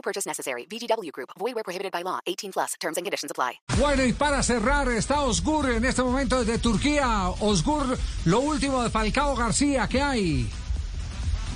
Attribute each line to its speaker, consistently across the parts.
Speaker 1: No purchase necessary. VGW Group. Void where prohibited by law. 18 plus. Terms and conditions apply.
Speaker 2: Bueno, y para cerrar, está Osgur en este momento desde Turquía. Osgur, lo último de Falcao García, ¿qué hay?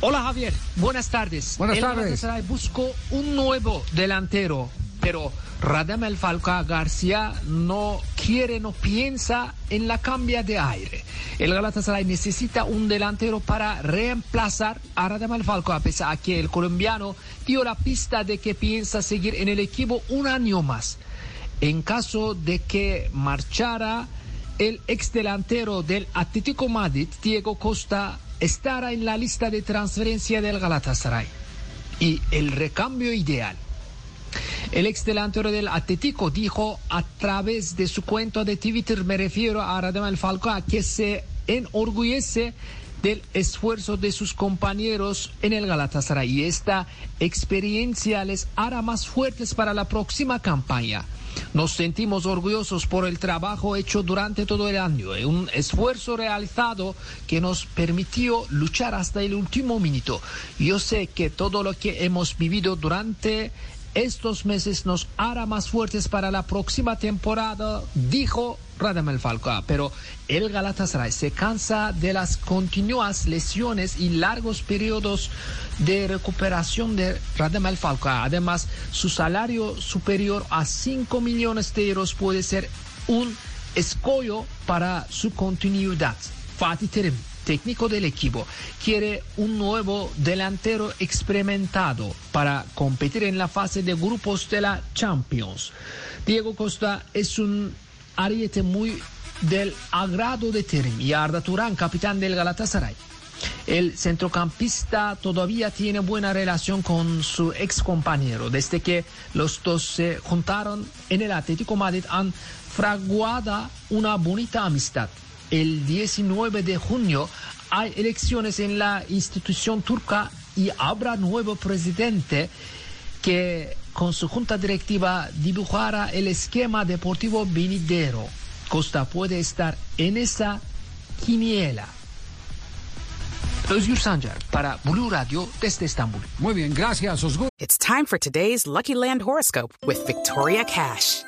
Speaker 3: Hola Javier, buenas tardes.
Speaker 2: Buenas
Speaker 3: El
Speaker 2: tardes.
Speaker 3: Galatasaray buscó un nuevo delantero, pero Radamel Falcao García no quiere, no piensa en la cambia de aire. El Galatasaray necesita un delantero para reemplazar a Radamel Falcao, a pesar de que el colombiano dio la pista de que piensa seguir en el equipo un año más. En caso de que marchara el ex delantero del Atlético Madrid, Diego Costa, estará en la lista de transferencia del Galatasaray. Y el recambio ideal. El ex delantero del Atlético dijo a través de su cuenta de Twitter, me refiero a Radamel Falcao, que se enorgullece del esfuerzo de sus compañeros en el Galatasaray y esta experiencia les hará más fuertes para la próxima campaña. Nos sentimos orgullosos por el trabajo hecho durante todo el año, eh, un esfuerzo realizado que nos permitió luchar hasta el último minuto. Yo sé que todo lo que hemos vivido durante estos meses nos hará más fuertes para la próxima temporada, dijo Radamel Falcao. Pero el Galatasaray se cansa de las continuas lesiones y largos periodos de recuperación de Radamel Falcao. Además, su salario superior a 5 millones de euros puede ser un escollo para su continuidad. Fatih Terim técnico del equipo, quiere un nuevo delantero experimentado para competir en la fase de grupos de la Champions. Diego Costa es un ariete muy del agrado de Terim y Arda Turán, capitán del Galatasaray. El centrocampista todavía tiene buena relación con su ex compañero. Desde que los dos se juntaron en el Atlético Madrid han fraguado una bonita amistad el 19 de junio hay elecciones en la institución turca y habrá nuevo presidente que con su junta directiva dibujará el esquema deportivo venidero. Costa puede estar en esa quiniela. Özgür Sancar para Blue Radio desde Estambul.
Speaker 2: Muy bien, gracias, Osgur.
Speaker 4: It's time for today's Lucky Land horoscope with Victoria Cash.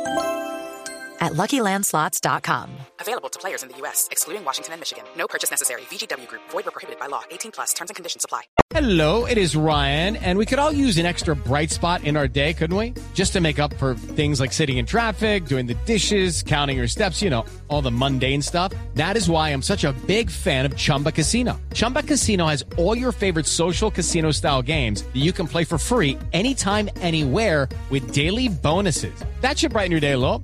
Speaker 5: at LuckyLandSlots.com.
Speaker 4: Available to players in the U.S., excluding Washington and Michigan. No purchase necessary. VGW Group, void or prohibited by law. 18 plus terms and conditions apply.
Speaker 6: Hello, it is Ryan, and we could all use an extra bright spot in our day, couldn't we? Just to make up for things like sitting in traffic, doing the dishes, counting your steps, you know, all the mundane stuff. That is why I'm such a big fan of Chumba Casino. Chumba Casino has all your favorite social casino style games that you can play for free anytime, anywhere with daily bonuses. That should brighten your day a little.